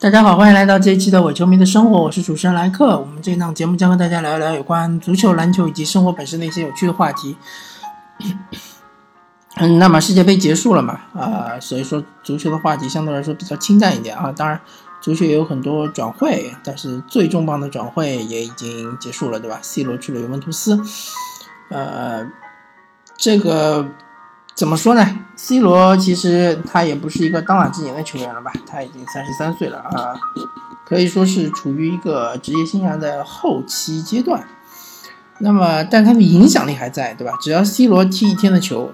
大家好，欢迎来到这一期的伪球迷的生活，我是主持人莱克。我们这一档节目将和大家聊一聊有关足球、篮球以及生活本身的一些有趣的话题。嗯，那么世界杯结束了嘛？啊，所以说足球的话题相对来说比较清淡一点啊。当然，足球也有很多转会，但是最重磅的转会也已经结束了，对吧？C 罗去了尤文图斯，呃，这个。怎么说呢？C 罗其实他也不是一个当打之年的球员了吧？他已经三十三岁了啊，可以说是处于一个职业生涯的后期阶段。那么，但他的影响力还在，对吧？只要 C 罗踢一天的球，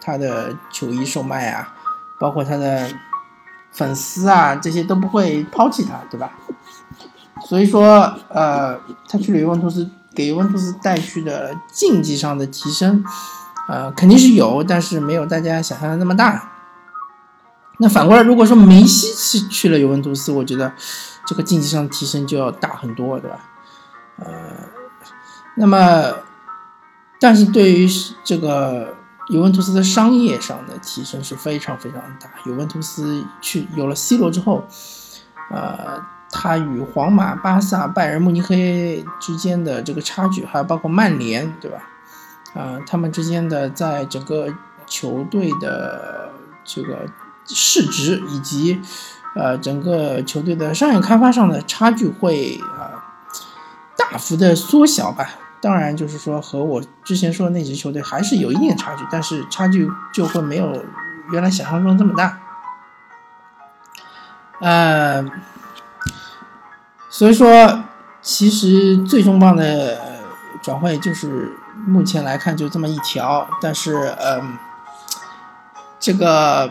他的球衣售卖啊，包括他的粉丝啊，这些都不会抛弃他，对吧？所以说，呃，他去了尤文图斯，给尤文图斯带去的竞技上的提升。呃，肯定是有，但是没有大家想象的那么大。那反过来，如果说梅西去去了尤文图斯，我觉得这个竞技上的提升就要大很多，对吧？呃，那么，但是对于这个尤文图斯的商业上的提升是非常非常大。尤文图斯去有了 C 罗之后，呃，他与皇马、巴萨、拜仁慕尼黑之间的这个差距，还有包括曼联，对吧？啊，他们之间的在整个球队的这个市值以及呃整个球队的商业开发上的差距会啊大幅的缩小吧。当然，就是说和我之前说的那支球队还是有一定差距，但是差距就会没有原来想象中这么大。呃，所以说，其实最重磅的转会就是。目前来看就这么一条，但是嗯，这个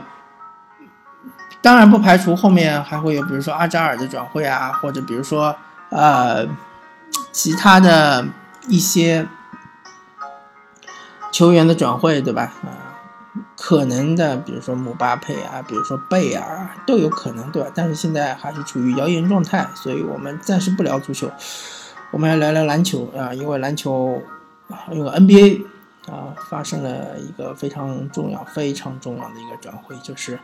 当然不排除后面还会有，比如说阿扎尔的转会啊，或者比如说呃其他的一些球员的转会，对吧？啊，可能的，比如说姆巴佩啊，比如说贝尔啊，都有可能，对吧？但是现在还是处于谣言状态，所以我们暂时不聊足球，我们来聊聊篮球啊，因为篮球。因为 NBA 啊发生了一个非常重要、非常重要的一个转会，就是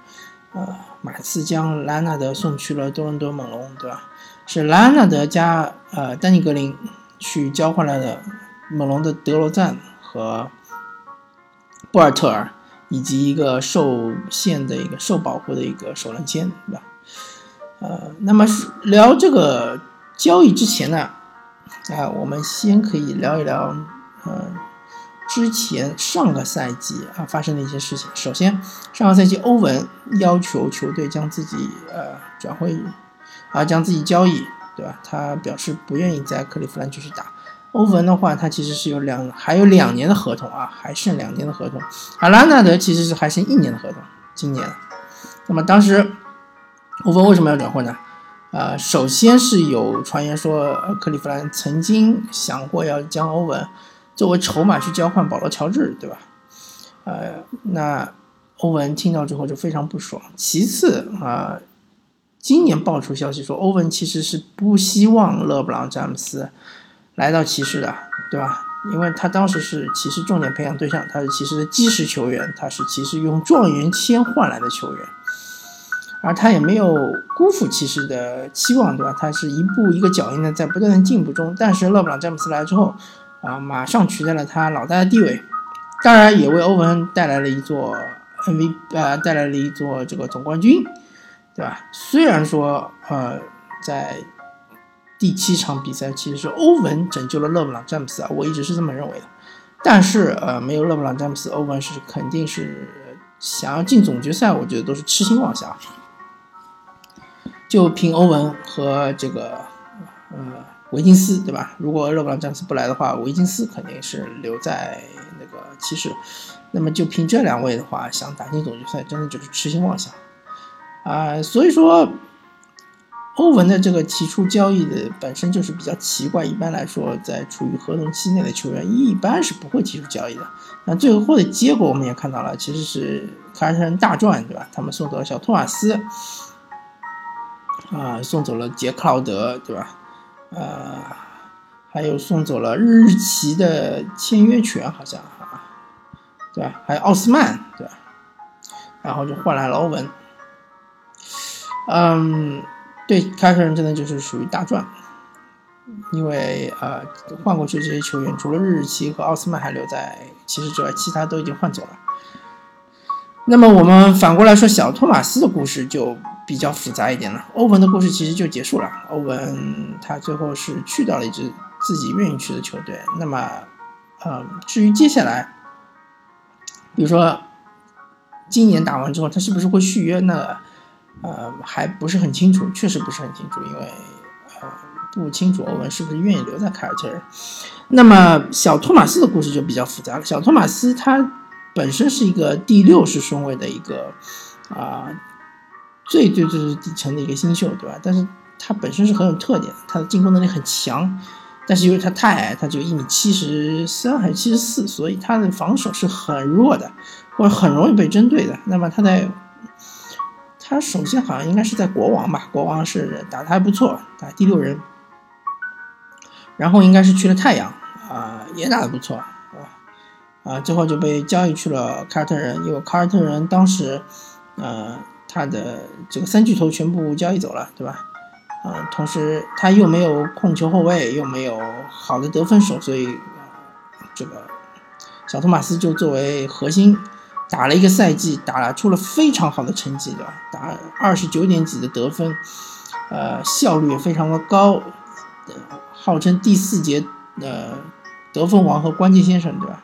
呃马刺将兰纳德送去了多伦多猛龙，对吧？是兰纳德加呃丹尼格林去交换来的猛龙的德罗赞和博尔特尔，以及一个受限的一个受保护的一个首轮签，对吧？呃，那么聊这个交易之前呢，啊，我们先可以聊一聊。嗯，之前上个赛季啊发生的一些事情。首先，上个赛季欧文要求球队将自己呃转会啊将自己交易，对吧？他表示不愿意在克利夫兰继续打。欧文的话，他其实是有两还有两年的合同啊，还剩两年的合同。而拉纳德其实是还剩一年的合同，今年。那么当时欧文为什么要转会呢？呃，首先是有传言说克利夫兰曾经想过要将欧文。作为筹码去交换保罗·乔治，对吧？呃，那欧文听到之后就非常不爽。其次啊，今年爆出消息说，欧文其实是不希望勒布朗·詹姆斯来到骑士的，对吧？因为他当时是骑士重点培养对象，他是骑士的基石球员，他是骑士用状元签换来的球员，而他也没有辜负骑士的期望，对吧？他是一步一个脚印的在不断的进步中。但是勒布朗·詹姆斯来之后，啊，马上取代了他老大的地位，当然也为欧文带来了一座 MVP，呃，带来了一座这个总冠军，对吧？虽然说，呃，在第七场比赛其实是欧文拯救了勒布朗詹姆斯啊，我一直是这么认为的。但是，呃，没有勒布朗詹姆斯，欧文是肯定是想要进总决赛，我觉得都是痴心妄想。就凭欧文和这个，呃。维金斯对吧？如果勒布朗詹姆斯不来的话，维金斯肯定是留在那个骑士。那么就凭这两位的话，想打进总决赛，真的就是痴心妄想啊！所以说，欧文的这个提出交易的本身就是比较奇怪。一般来说，在处于合同期内的球员，一般是不会提出交易的。那最后的结果我们也看到了，其实是凯尔特人大赚，对吧？他们送走了小托马斯，啊，送走了杰克劳德，对吧？呃，还有送走了日旗的签约权，好像啊，对吧？还有奥斯曼，对吧？然后就换来了欧文。嗯，对。凯尔特人真的就是属于大赚，因为呃换过去这些球员，除了日日奇和奥斯曼还留在骑士之外，其他都已经换走了。那么我们反过来说，小托马斯的故事就比较复杂一点了。欧文的故事其实就结束了，欧文他最后是去到了一支自己愿意去的球队。那么，呃，至于接下来，比如说今年打完之后他是不是会续约，那呃还不是很清楚，确实不是很清楚，因为呃不清楚欧文是不是愿意留在凯尔特人。那么小托马斯的故事就比较复杂了，小托马斯他。本身是一个第六十顺位的一个啊，最最最底层的一个新秀，对吧？但是他本身是很有特点，他的进攻能力很强，但是由于他太矮，他就一米七十三还是七十四，所以他的防守是很弱的，或者很容易被针对的。那么他在他首先好像应该是在国王吧，国王是打的还不错，打第六人，然后应该是去了太阳啊，也打的不错。啊，最后就被交易去了凯尔特人，因为凯尔特人当时，呃，他的这个三巨头全部交易走了，对吧？啊，同时他又没有控球后卫，又没有好的得分手，所以这个小托马斯就作为核心打了一个赛季，打出了非常好的成绩，对吧？打二十九点几的得分，呃，效率也非常的高，号称第四节的得分王和关键先生，对吧？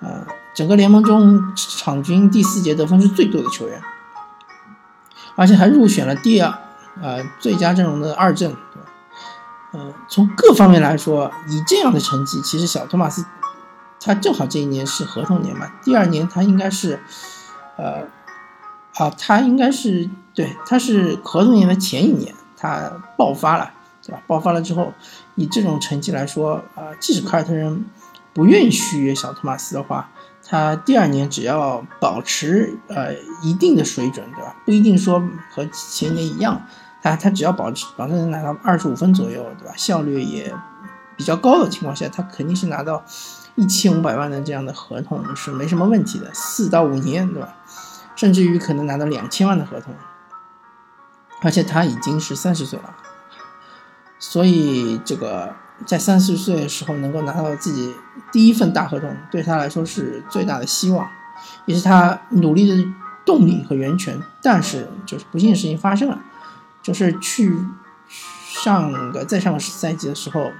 呃，整个联盟中场均第四节得分是最多的球员，而且还入选了第二，呃，最佳阵容的二阵，对吧？嗯，从各方面来说，以这样的成绩，其实小托马斯他正好这一年是合同年嘛，第二年他应该是，呃，啊，他应该是对，他是合同年的前一年他爆发了，对吧？爆发了之后，以这种成绩来说，啊，即使凯尔特人。不愿意续约小托马斯的话，他第二年只要保持呃一定的水准，对吧？不一定说和前年一样，他他只要保持保证能拿到二十五分左右，对吧？效率也比较高的情况下，他肯定是拿到一千五百万的这样的合同是没什么问题的，四到五年，对吧？甚至于可能拿到两千万的合同，而且他已经是三十岁了，所以这个。在三十岁的时候能够拿到自己第一份大合同，对他来说是最大的希望，也是他努力的动力和源泉。但是，就是不幸的事情发生了，就是去上个再上个赛季的时候，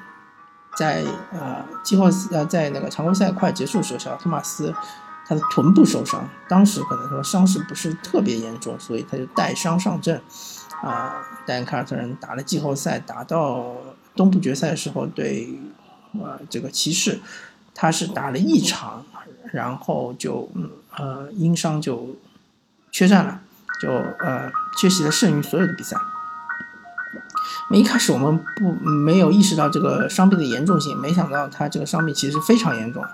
在呃季后赛呃在那个常规赛快结束的时候，小托马斯他的臀部受伤，当时可能说伤势不是特别严重，所以他就带伤上阵，啊，带凯尔特人打了季后赛，打到。东部决赛的时候，对，呃，这个骑士，他是打了一场，然后就，呃，因伤就缺战了，就呃缺席了剩余所有的比赛。那一开始我们不没有意识到这个伤病的严重性，没想到他这个伤病其实非常严重，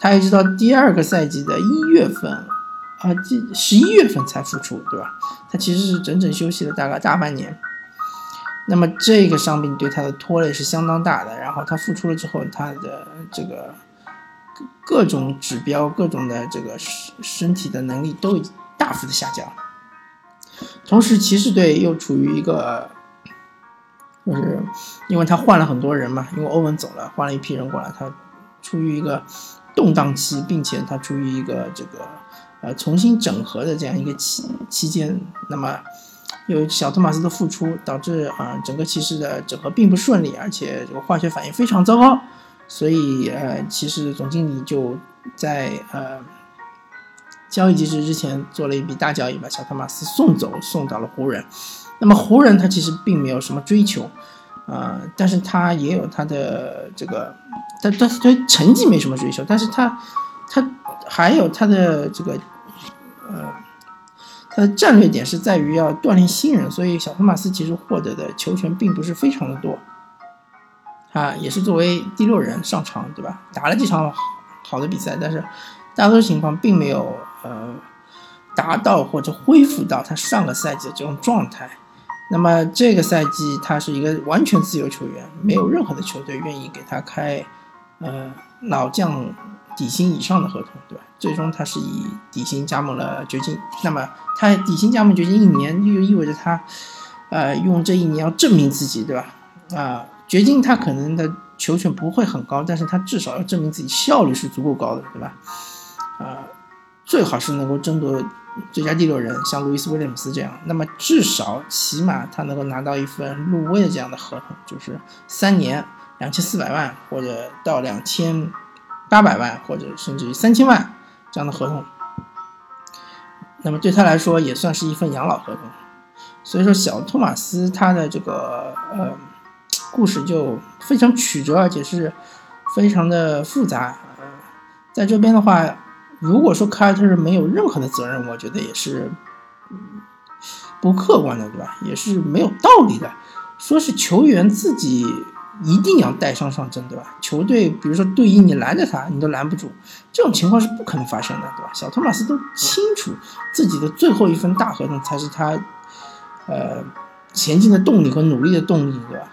他一直到第二个赛季的一月份，啊，这十一月份才复出，对吧？他其实是整整休息了大概大半年。那么这个伤病对他的拖累是相当大的，然后他复出了之后，他的这个各种指标、各种的这个身身体的能力都大幅的下降。同时，骑士队又处于一个，就是因为他换了很多人嘛，因为欧文走了，换了一批人过来，他处于一个动荡期，并且他处于一个这个呃重新整合的这样一个期期间，那么。由于小托马斯的复出，导致啊整个骑士的整合并不顺利，而且这个化学反应非常糟糕，所以呃骑士总经理就在呃交易截止之前做了一笔大交易，把小托马斯送走，送到了湖人。那么湖人他其实并没有什么追求，啊，但是他也有他的这个，他他他成绩没什么追求，但是他他还有他的这个。他的战略点是在于要锻炼新人，所以小托马斯其实获得的球权并不是非常的多，啊，也是作为第六人上场，对吧？打了几场好的比赛，但是大多数情况并没有呃达到或者恢复到他上个赛季的这种状态。那么这个赛季他是一个完全自由球员，没有任何的球队愿意给他开呃老将。底薪以上的合同，对吧？最终他是以底薪加盟了掘金。那么他底薪加盟掘金一年，就意味着他，呃，用这一年要证明自己，对吧？啊，掘金他可能的球权不会很高，但是他至少要证明自己效率是足够高的，对吧？啊，最好是能够争夺最佳第六人，像路易斯威廉姆斯这样，那么至少起码他能够拿到一份入威的这样的合同，就是三年两千四百万，或者到两千八百万，或者甚至于三千万这样的合同。那么对他来说也算是一份养老合同，所以说小托马斯他的这个呃故事就非常曲折，而且是非常的复杂。在这边的话，如果说凯尔特人没有任何的责任，我觉得也是不客观的，对吧？也是没有道理的，说是球员自己。一定要带伤上阵，对吧？球队比如说队医，你拦着他，你都拦不住，这种情况是不可能发生的，对吧？小托马斯都清楚自己的最后一份大合同才是他，呃，前进的动力和努力的动力，对吧？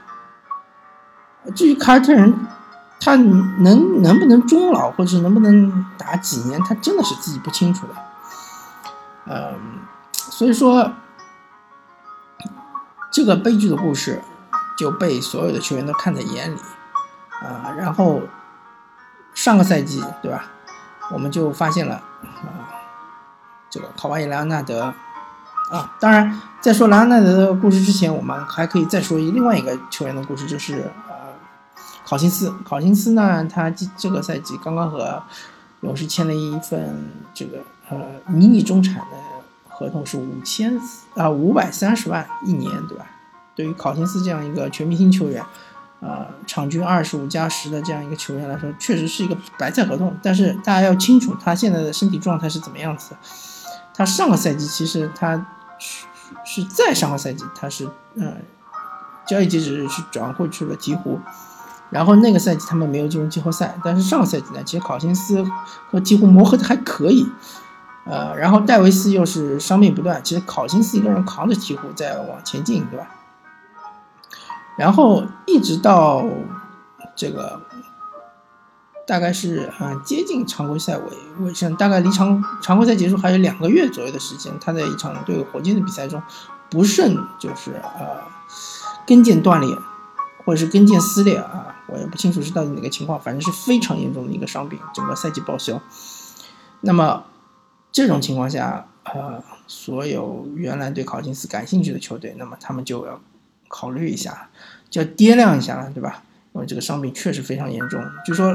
至于凯尔特人，他能能不能终老，或者是能不能打几年，他真的是自己不清楚的，嗯，所以说这个悲剧的故事。就被所有的球员都看在眼里，啊，然后上个赛季对吧，我们就发现了啊，这个考瓦伊莱昂纳德啊，当然在说莱昂纳德的故事之前，我们还可以再说一另外一个球员的故事，就是呃考辛斯。考辛斯呢，他这个赛季刚刚和勇士签了一份这个呃迷你中产的合同，是五千啊五百三十万一年，对吧？对于考辛斯这样一个全明星球员，呃，场均二十五加十的这样一个球员来说，确实是一个白菜合同。但是大家要清楚，他现在的身体状态是怎么样子的。他上个赛季其实他是在上个赛季他是呃交易截止日是转会去了鹈鹕，然后那个赛季他们没有进入季后赛。但是上个赛季呢，其实考辛斯和鹈鹕磨合的还可以，呃，然后戴维斯又是伤病不断，其实考辛斯一个人扛着鹈鹕在往前进，对吧？然后一直到这个大概是啊接近常规赛尾尾声，大概离常常规赛结束还有两个月左右的时间，他在一场对火箭的比赛中不慎就是呃跟腱断裂，或者是跟腱撕裂啊，我也不清楚是到底哪个情况，反正是非常严重的一个伤病，整个赛季报销。那么这种情况下，呃，所有原来对考辛斯感兴趣的球队，那么他们就要。考虑一下，就要掂量一下了，对吧？因为这个伤病确实非常严重。就说，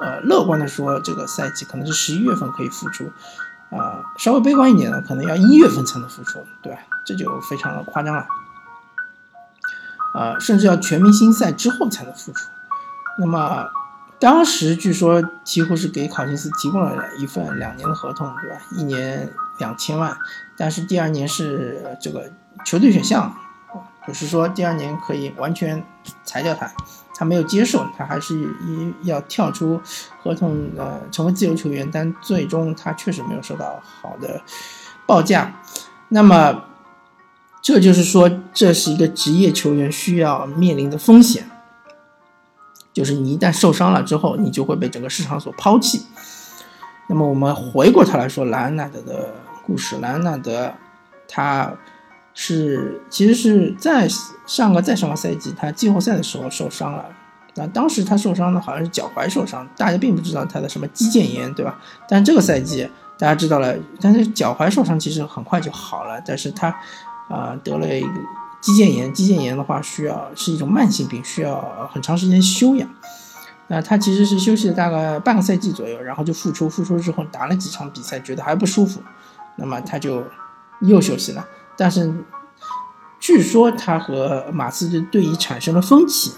呃，乐观的说，这个赛季可能是十一月份可以复出，啊，稍微悲观一点呢，可能要一月份才能复出，对吧？这就非常的夸张了，啊，甚至要全明星赛之后才能复出。那么，当时据说几乎是给考辛斯提供了一份两年的合同，对吧？一年两千万，但是第二年是这个球队选项。就是说，第二年可以完全裁掉他，他没有接受，他还是一要跳出合同，呃，成为自由球员。但最终他确实没有收到好的报价。那么，这就是说，这是一个职业球员需要面临的风险，就是你一旦受伤了之后，你就会被整个市场所抛弃。那么，我们回过头来说莱昂纳德的故事，莱昂纳德他。是，其实是在上个再上个赛季，他季后赛的时候受伤了。那当时他受伤的好像是脚踝受伤，大家并不知道他的什么肌腱炎，对吧？但这个赛季大家知道了，但是脚踝受伤其实很快就好了。但是他啊得了一个肌腱炎，肌腱炎的话需要是一种慢性病，需要很长时间休养。那他其实是休息了大概半个赛季左右，然后就复出，复出之后打了几场比赛，觉得还不舒服，那么他就又休息了。但是，据说他和马刺的队医产生了分歧，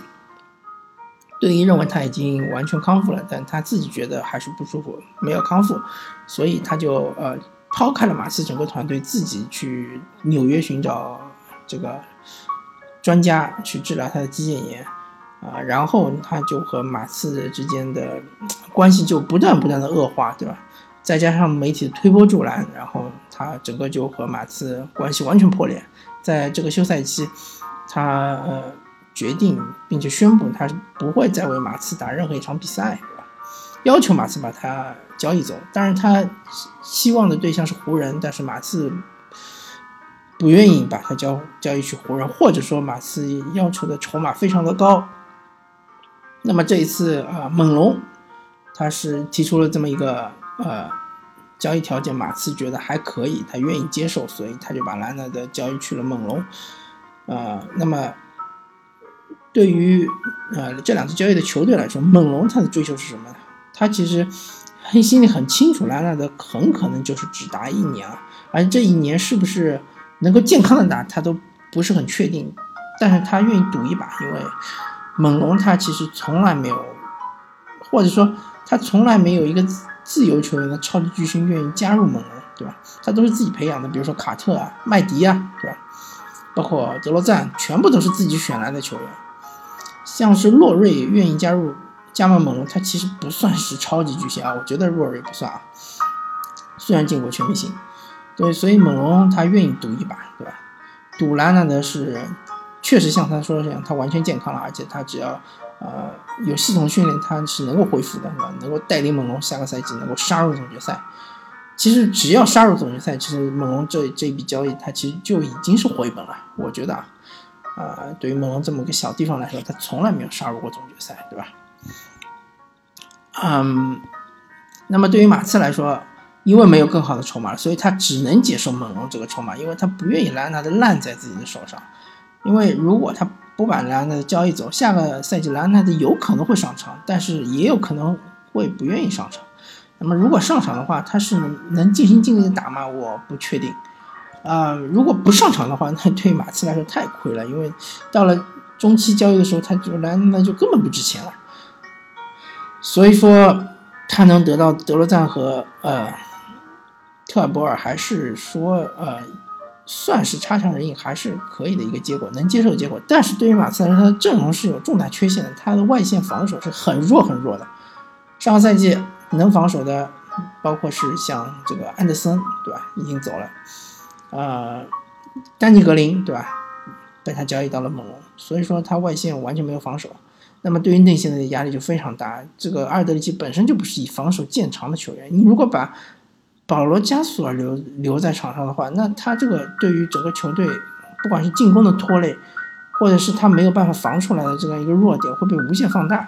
队医认为他已经完全康复了，但他自己觉得还是不舒服，没有康复，所以他就呃抛开了马刺整个团队，自己去纽约寻找这个专家去治疗他的肌腱炎啊，然后他就和马刺之间的关系就不断不断的恶化，对吧？再加上媒体推波助澜，然后他整个就和马刺关系完全破裂。在这个休赛期，他呃决定并且宣布，他不会再为马刺打任何一场比赛，要求马刺把他交易走。当然，他希望的对象是湖人，但是马刺不愿意把他交交易去湖人，或者说马刺要求的筹码非常的高。那么这一次啊，猛龙他是提出了这么一个呃交易条件，马刺觉得还可以，他愿意接受，所以他就把兰纳德交易去了猛龙。啊，那么对于呃这两次交易的球队来说，猛龙他的追求是什么呢？他其实心里很清楚，兰纳德很可能就是只打一年啊，而这一年是不是能够健康的打，他都不是很确定，但是他愿意赌一把，因为。猛龙他其实从来没有，或者说他从来没有一个自由球员的超级巨星愿意加入猛龙，对吧？他都是自己培养的，比如说卡特啊、麦迪啊，对吧？包括德罗赞，全部都是自己选来的球员。像是洛瑞愿意加入加盟猛龙，他其实不算是超级巨星啊，我觉得洛瑞不算啊。虽然进过全明星，对，所以猛龙他愿意赌一把，对吧？赌兰纳德是。确实像他说的这样，他完全健康了，而且他只要，呃，有系统训练，他是能够恢复的，是吧？能够带领猛龙下个赛季能够杀入总决赛。其实只要杀入总决赛，其实猛龙这这笔交易，他其实就已经是回本了。我觉得啊，啊，对于猛龙这么个小地方来说，他从来没有杀入过总决赛，对吧？嗯，那么对于马刺来说，因为没有更好的筹码，所以他只能接受猛龙这个筹码，因为他不愿意兰纳德烂在自己的手上。因为如果他不把莱昂纳德交易走，下个赛季莱昂纳德有可能会上场，但是也有可能会不愿意上场。那么如果上场的话，他是能尽心尽力的打吗？我不确定。啊，如果不上场的话，那对马刺来说太亏了，因为到了中期交易的时候，他就莱昂纳就根本不值钱了。所以说，他能得到德罗赞和呃特尔博尔，还是说呃。算是差强人意，还是可以的一个结果，能接受的结果。但是对于马刺来说，他的阵容是有重大缺陷的，他的外线防守是很弱很弱的。上个赛季能防守的，包括是像这个安德森，对吧？已经走了。呃，丹尼格林，对吧？被他交易到了猛龙，所以说他外线完全没有防守。那么对于内线的压力就非常大。这个阿尔德里奇本身就不是以防守见长的球员，你如果把保罗加索尔留留在场上的话，那他这个对于整个球队，不管是进攻的拖累，或者是他没有办法防出来的这样一个弱点，会被无限放大。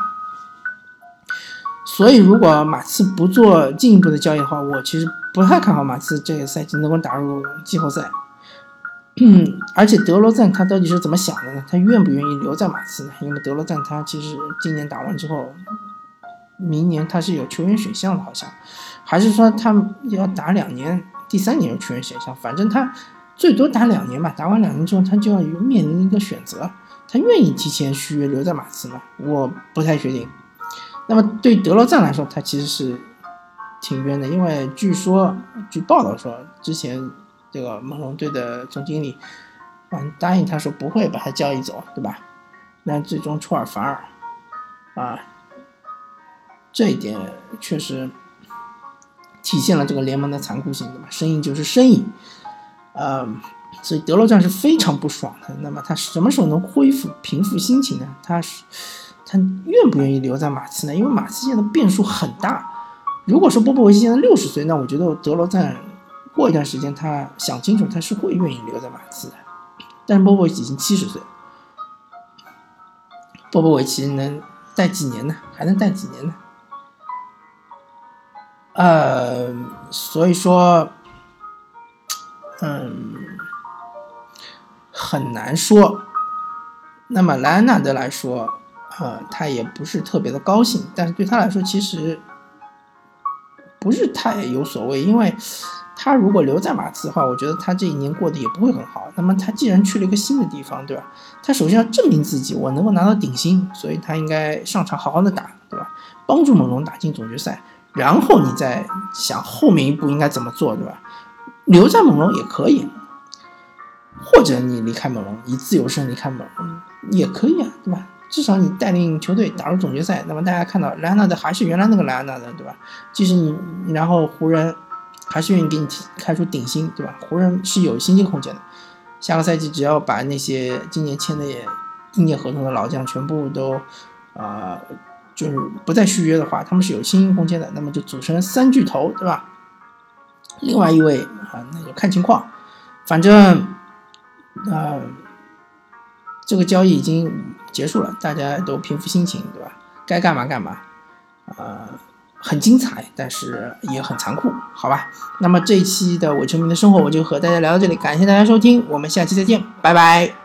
所以，如果马刺不做进一步的交易的话，我其实不太看好马刺这个赛季能够打入季后赛。嗯，而且德罗赞他到底是怎么想的呢？他愿不愿意留在马刺呢？因为德罗赞他其实今年打完之后，明年他是有球员选项的，好像。还是说他要打两年，第三年有球员选项，反正他最多打两年吧。打完两年之后，他就要面临一个选择，他愿意提前续约留在马刺吗？我不太确定。那么对德罗赞来说，他其实是挺冤的，因为据说据报道说，之前这个猛龙队的总经理嗯答应他说不会把他交易走，对吧？那最终出尔反尔啊，这一点确实。体现了这个联盟的残酷性，对吧？生意就是生意，呃，所以德罗赞是非常不爽的。那么他什么时候能恢复平复心情呢？他是他愿不愿意留在马刺呢？因为马刺现在变数很大。如果说波波维奇现在六十岁，那我觉得德罗赞过一段时间他想清楚，他是会愿意留在马刺的。但是波波维奇已经七十岁了，波波维奇能带几年呢？还能带几年呢？呃，所以说，嗯，很难说。那么莱昂纳德来说，呃，他也不是特别的高兴，但是对他来说，其实不是太有所谓，因为他如果留在马刺的话，我觉得他这一年过得也不会很好。那么他既然去了一个新的地方，对吧？他首先要证明自己，我能够拿到顶薪，所以他应该上场好好的打，对吧？帮助猛龙打进总决赛。然后你再想后面一步应该怎么做，对吧？留在猛龙也可以，或者你离开猛龙，以自由身离开猛龙也可以啊，对吧？至少你带领球队打入总决赛，那么大家看到莱昂纳德还是原来那个莱昂纳德，对吧？即使你然后湖人还是愿意给你提开出顶薪，对吧？湖人是有薪金空间的，下个赛季只要把那些今年签的一年合同的老将全部都啊。就是不再续约的话，他们是有新空间的，那么就组成三巨头，对吧？另外一位啊，那就看情况。反正那这个交易已经结束了，大家都平复心情，对吧？该干嘛干嘛，呃，很精彩，但是也很残酷，好吧？那么这一期的伪球迷的生活我就和大家聊到这里，感谢大家收听，我们下期再见，拜拜。